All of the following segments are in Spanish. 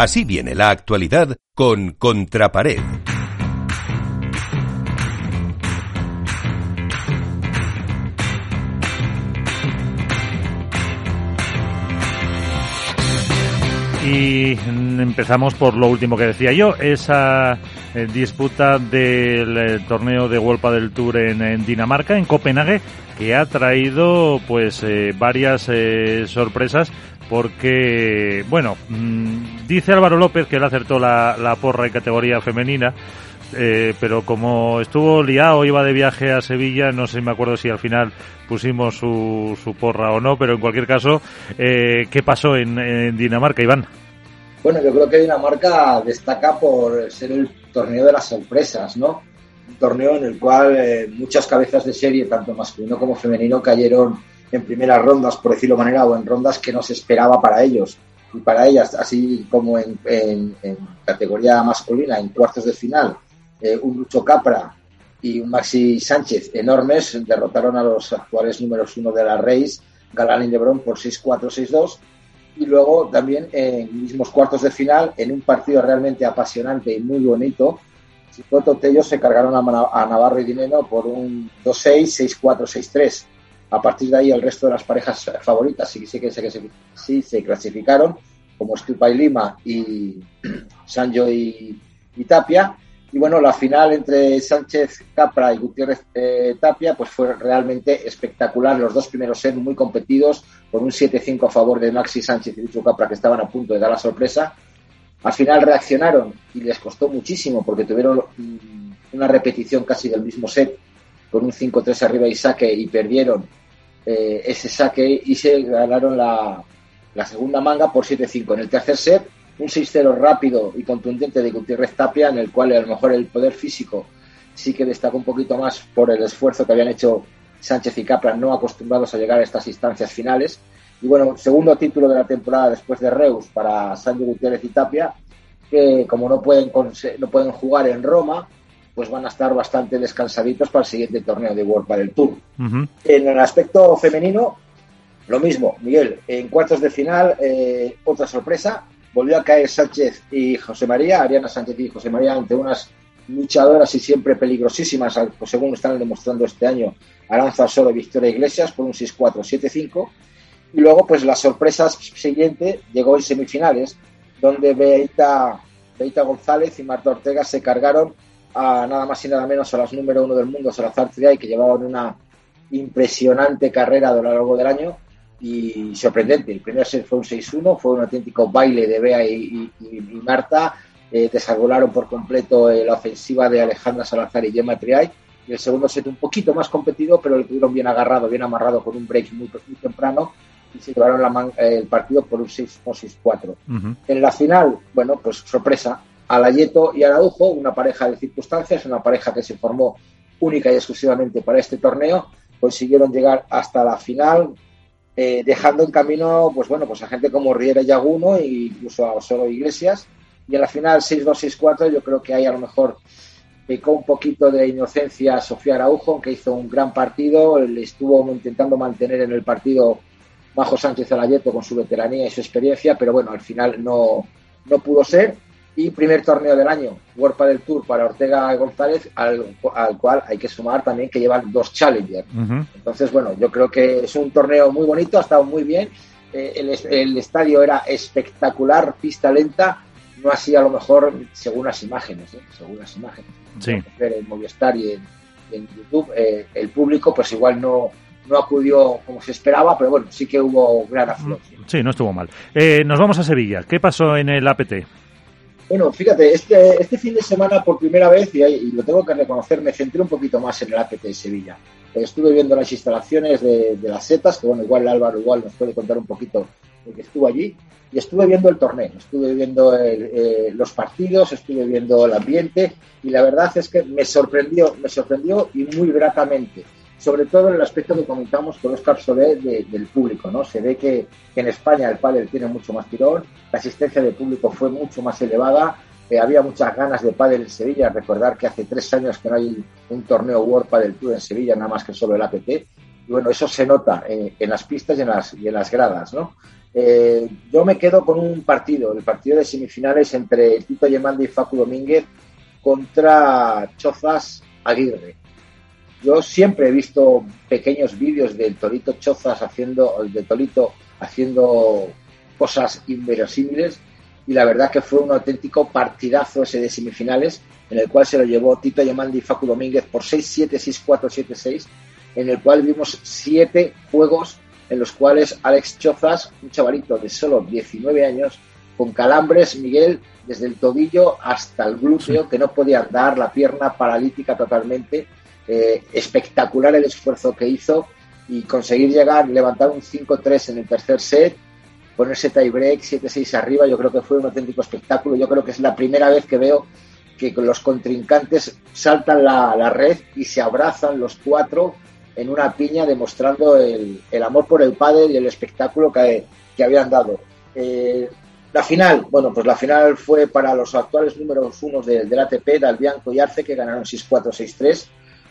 Así viene la actualidad con Contrapared. Y empezamos por lo último que decía yo, esa eh, disputa del eh, torneo de Wolpa del Tour en, Dinamarca, en Copenhague, que ha traído pues eh, varias sorpresas porque, bueno, mm, dice Álvaro López que él acertó la, la porra en categoría femenina, eh, pero como estuvo liado, iba de viaje a Sevilla, no sé, me acuerdo si al final pusimos su, su porra o no, pero en cualquier caso, eh, ¿qué pasó en, Dinamarca, Iván? Bueno, yo creo que Dinamarca destaca por ser el torneo de las sorpresas, ¿no? Un torneo en el cual eh, muchas cabezas de serie, tanto masculino como femenino, cayeron en primeras rondas, por decirlo de manera, o en rondas que no se esperaba para ellos y para ellas, así como en, en categoría masculina, en cuartos de final eh, un Lucho Capra y un Maxi Sánchez enormes derrotaron a los actuales números uno de la Reis, Galán y Lebron, por 6-4, 6-2. Y luego también en mismos cuartos de final, en un partido realmente apasionante y muy bonito, Chicoto Tello se cargaron a, Navarro y Dineno por un 2-6, 6-4, 6-3. A partir de ahí, el resto de las parejas favoritas sí, sí que, sí, sí, se clasificaron, como Stupa y Lima y Sanjo y Tapia y bueno, la final entre Sánchez Capra y Gutiérrez eh, Tapia pues fue realmente espectacular. Los dos primeros sets muy competidos, con un 7-5 a favor de Maxi Sánchez y Lucho Capra, que estaban a punto de dar la sorpresa. Al final reaccionaron y les costó muchísimo porque tuvieron mm, una repetición casi del mismo set, con un 5-3 arriba y saque, y perdieron eh, ese saque y se ganaron la, segunda manga por 7-5. En el tercer set un 6-0 rápido y contundente de Gutiérrez Tapia, en el cual a lo mejor el poder físico sí que destacó un poquito más por el esfuerzo que habían hecho Sánchez y Capra, no acostumbrados a llegar a estas instancias finales. Y bueno, segundo título de la temporada después de Reus para Sánchez Gutiérrez y Tapia, que como no pueden, no pueden jugar en Roma, pues van a estar bastante descansaditos para el siguiente torneo de World para el Tour. En el aspecto femenino, lo mismo, Miguel, en cuartos de final, eh, otra sorpresa, volvió a caer Sánchez y José María, Ariana Sánchez y José María ante unas luchadoras y siempre peligrosísimas, pues según están demostrando este año Aranza Solo y Victoria Iglesias por un 6-4, 7-5. Y luego, pues la sorpresa siguiente llegó en semifinales, donde Beita, Beita González y Marta Ortega se cargaron a nada más y nada menos a las número uno del mundo, Salazar Triay, que llevaban una impresionante carrera a lo largo del año y sorprendente. El primer set fue un 6-1, fue un auténtico baile de Bea y, Marta. Eh, por completo eh, la ofensiva de Alejandra Salazar y Gemma Triay. Y el segundo set un poquito más competido, pero lo tuvieron bien agarrado, bien amarrado con un break muy, temprano y se llevaron la el partido por un 6 6-4. En la final, bueno, pues sorpresa. Alayeto y Araujo, una pareja de circunstancias, una pareja que se formó única y exclusivamente para este torneo, consiguieron llegar hasta la final, eh, dejando en camino, pues bueno, pues a gente como Riera Yaguno e incluso a Osoro Iglesias. Y en la final 6-2-6-4 yo creo que hay a lo mejor pecó un poquito de inocencia Sofía Araujo, que hizo un gran partido, le estuvo intentando mantener en el partido bajo Sánchez Alayeto con su veteranía y su experiencia, pero bueno, al final no, no pudo ser y primer torneo del año, World del Tour para Ortega González, al, cual hay que sumar también que llevan dos Challengers. Entonces, bueno, yo creo que es un torneo muy bonito, ha estado muy bien. Eh, el, estadio era espectacular, pista lenta, no así a lo mejor según las imágenes, ¿eh? según las imágenes. Sí. En Movistar y en, YouTube, eh, el público pues igual no, no acudió como se esperaba, pero bueno, sí que hubo gran afluencia. Sí, no estuvo mal. nos vamos a Sevilla. ¿Qué pasó en el APT? Bueno, fíjate, este, este fin de semana por primera vez, y, lo tengo que reconocer, me centré un poquito más en el APT de Sevilla. Estuve viendo las instalaciones de, las setas, que bueno, igual Álvaro igual nos puede contar un poquito de que estuvo allí, y estuve viendo el torneo, estuve viendo eh, los partidos, estuve viendo el ambiente, y la verdad es que me sorprendió, me sorprendió y muy gratamente sobre todo en el aspecto que comentamos con Oscar Solé del público, ¿no? Se ve que, en España el pádel tiene mucho más tirón, la asistencia del público fue mucho más elevada, eh, había muchas ganas de pádel en Sevilla, recordar que hace tres años que no hay un torneo World Padel Tour en Sevilla, nada más que solo el APT, y bueno, eso se nota en las pistas y en las, y en las gradas, ¿no? Eh, yo me quedo con un partido, el partido de semifinales entre Tito Yemandi y Facu Domínguez contra Chozas Aguirre. Yo siempre he visto pequeños vídeos del Torito Chozas haciendo, de Torito haciendo cosas inverosímiles y la verdad que fue un auténtico partidazo ese de semifinales en el cual se lo llevó Tito Yamandi y Facu Domínguez por 6-7, 6-4, 7-6, en el cual vimos siete juegos en los cuales Alex Chozas, un chavalito de solo 19 años, con calambres, Miguel, desde el tobillo hasta el glúteo, que no podía andar, la pierna paralítica totalmente. Eh, espectacular el esfuerzo que hizo y conseguir llegar, levantar un 5-3 en el tercer set, ponerse tie break 7-6 arriba, yo creo que fue un auténtico espectáculo. Yo creo que es la primera vez que veo que los contrincantes saltan la, red y se abrazan los cuatro en una piña demostrando el, amor por el padre y el espectáculo que, habían dado. Eh, la final, bueno, pues la final fue para los actuales números uno del ATP, Dalbianco y Arce, que ganaron 6-4, 6-3.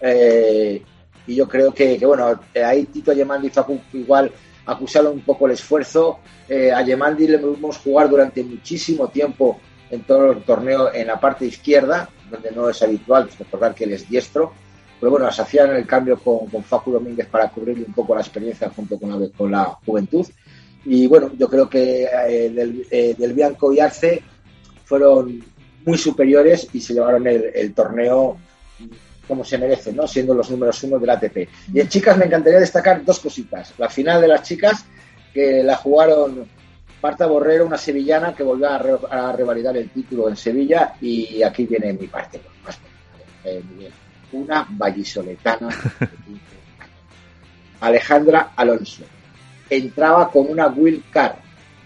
Eh, y yo creo que, bueno, ahí Tito Yemandi y Facu igual acusaron un poco el esfuerzo. Eh, a Yemandi le vimos jugar durante muchísimo tiempo en todo el torneo en la parte izquierda, donde no es habitual, recordar que él es diestro. Pero bueno, se hacían el cambio con, con Facu Domínguez para cubrirle un poco la experiencia junto con la, con la juventud. Y bueno, yo creo que eh, del, eh, del, Bianco y Arce fueron muy superiores y se llevaron el, torneo como se merece, ¿no? siendo los números uno del ATP. Y en chicas me encantaría destacar dos cositas. La final de las chicas, que la jugaron Marta Borrero, una sevillana que volvió a, revalidar el título en Sevilla y aquí viene mi parte. Eh, una vallisoletana. Alejandra Alonso. Entraba con una Will Car.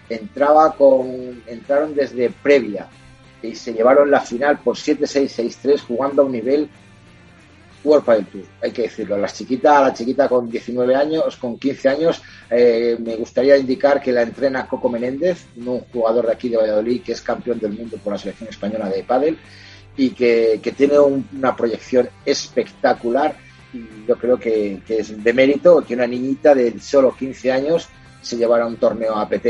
Entraba con, entraron desde previa y se llevaron la final por 7-6-6-3 jugando a un nivel World Padel Tour, hay que decirlo. La chiquita, la chiquita con 19 años, con 15 años, eh, me gustaría indicar que la entrena Coco Menéndez, un jugador de aquí de Valladolid que es campeón del mundo por la selección española de pádel y que, tiene una proyección espectacular y yo creo que, es de mérito que una niñita de solo 15 años se llevara un torneo APT.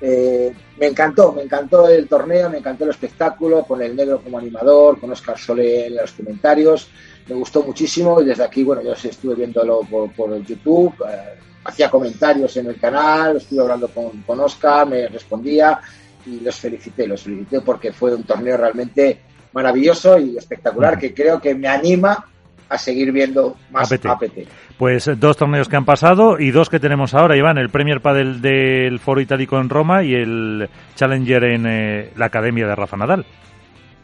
Eh, me encantó, me encantó el torneo, me encantó el espectáculo, con el negro como animador, con Oscar Solé en los comentarios. Me gustó muchísimo y desde aquí, bueno, yo estuve viéndolo por, por YouTube, eh, hacía comentarios en el canal, estuve hablando con, con Oscar, me respondía y los felicité, los felicité porque fue un torneo realmente maravilloso y espectacular que creo que me anima a seguir viendo más APT. Pues eh, dos torneos que han pasado y dos que tenemos ahora, Iván, el Premier Padel del Foro Itálico en Roma y el Challenger en eh, la Academia de Rafa Nadal.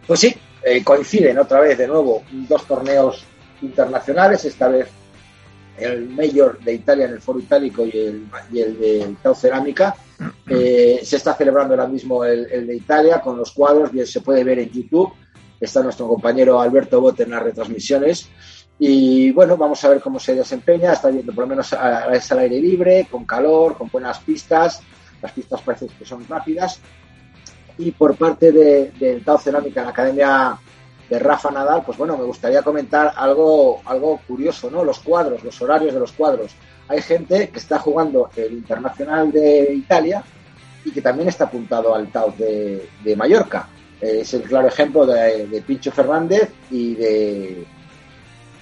Pues sí, eh, coinciden otra vez de nuevo dos torneos internacionales, esta vez el Mayor de Italia en el Foro Itálico y el, y el de Tau Cerámica. Eh, se está celebrando ahora mismo el, de Italia con los cuadros, bien se puede ver en YouTube. Está nuestro compañero Alberto Bote en las retransmisiones. Y bueno, vamos a ver cómo se desempeña. Está viendo por lo menos es al aire libre, con calor, con buenas pistas. Las pistas parece que son rápidas y por parte de, de Tao Cerámica, la Academia de Rafa Nadal, pues bueno, me gustaría comentar algo, algo curioso, ¿no? Los cuadros, los horarios de los cuadros. Hay gente que está jugando el Internacional de Italia y que también está apuntado al Tao de, Mallorca. Es el claro ejemplo de, Pincho Fernández y de,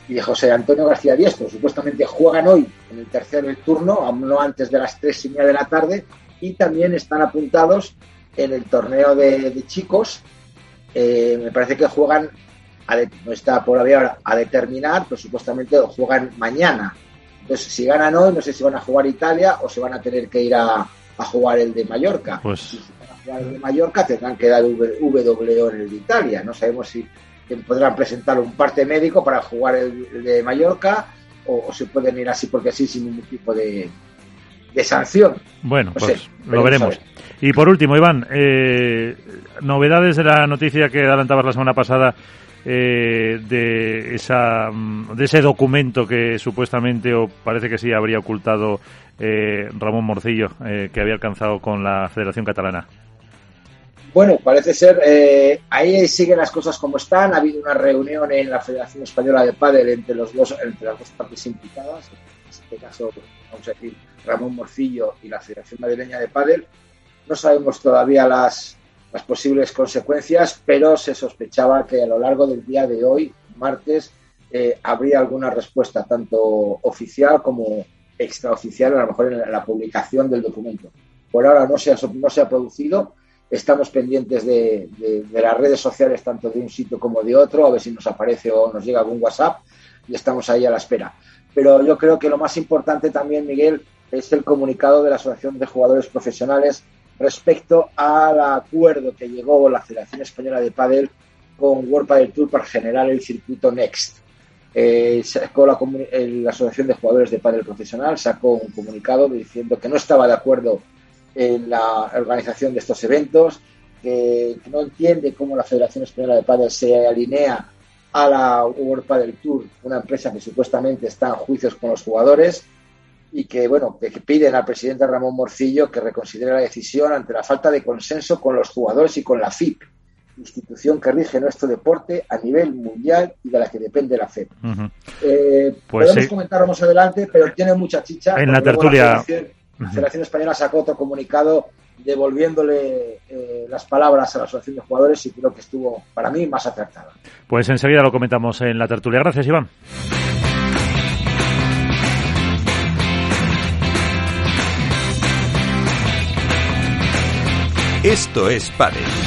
y de José Antonio García Diestro. Supuestamente juegan hoy en el tercer turno, no antes de las tres y media de la tarde, y también están apuntados en el torneo de, chicos. Eh, me parece que juegan, no está por ahora a determinar, pero supuestamente juegan mañana. Entonces, si ganan hoy, no sé si van a jugar Italia o si van a tener que ir a, jugar el de Mallorca. Pues... De Mallorca, tendrán que dar W en el de Italia. No sabemos si podrán presentar un parte médico para jugar el, de Mallorca o, se pueden ir así porque sí, sin ningún tipo de, de sanción. Bueno, pues lo veremos. Y por último, Iván, eh, novedades de la noticia que adelantabas la semana pasada eh, de, esa, mm, de ese documento que supuestamente, o parece que sí, habría ocultado eh, Ramón Morcillo, que había alcanzado con la Federación Catalana. Bueno, parece ser, ahí siguen las cosas como están. Ha habido una reunión en la Federación Española de Padel entre, los dos, entre las dos partes implicadas, este caso, vamos a decir, Ramón Morcillo y la Federación Madrileña de Pádel. No sabemos todavía las, las posibles consecuencias, pero se sospechaba que a lo largo del día de hoy, martes, eh, habría alguna respuesta, tanto oficial como extraoficial, a lo mejor en la, publicación del documento. Por ahora no se ha, no se ha producido, estamos pendientes de, de, las redes sociales, tanto de un sitio como de otro, a ver si nos aparece o nos llega algún WhatsApp y estamos ahí a la espera. Pero yo creo que lo más importante también, Miguel, es el comunicado de la Asociación de Jugadores Profesionales respecto al acuerdo que llegó la Federación Española de Padel con World Padel Tour para generar el circuito Next. Eh, sacó la, Asociación de Jugadores de Padel Profesional sacó un comunicado diciendo que no estaba de acuerdo en la organización de estos eventos, que, no entiende cómo la Federación Española de Padel se alinea a la World Padel Tour, una empresa que supuestamente está en juicios con los jugadores y que, bueno, que, piden al presidente Ramón Morcillo que reconsidere la decisión ante la falta de consenso con los jugadores y con la FIP, institución que rige nuestro deporte a nivel mundial y de la que depende la FEP. Eh, pues podemos comentarlo más adelante, pero tiene mucha chicha. En la tertulia. La Federación, Española sacó otro comunicado devolviéndole eh, las palabras a la Asociación de Jugadores y creo que estuvo, para mí, más acertada. Pues enseguida lo comentamos en la tertulia. Gracias, Iván. Esto es Padel.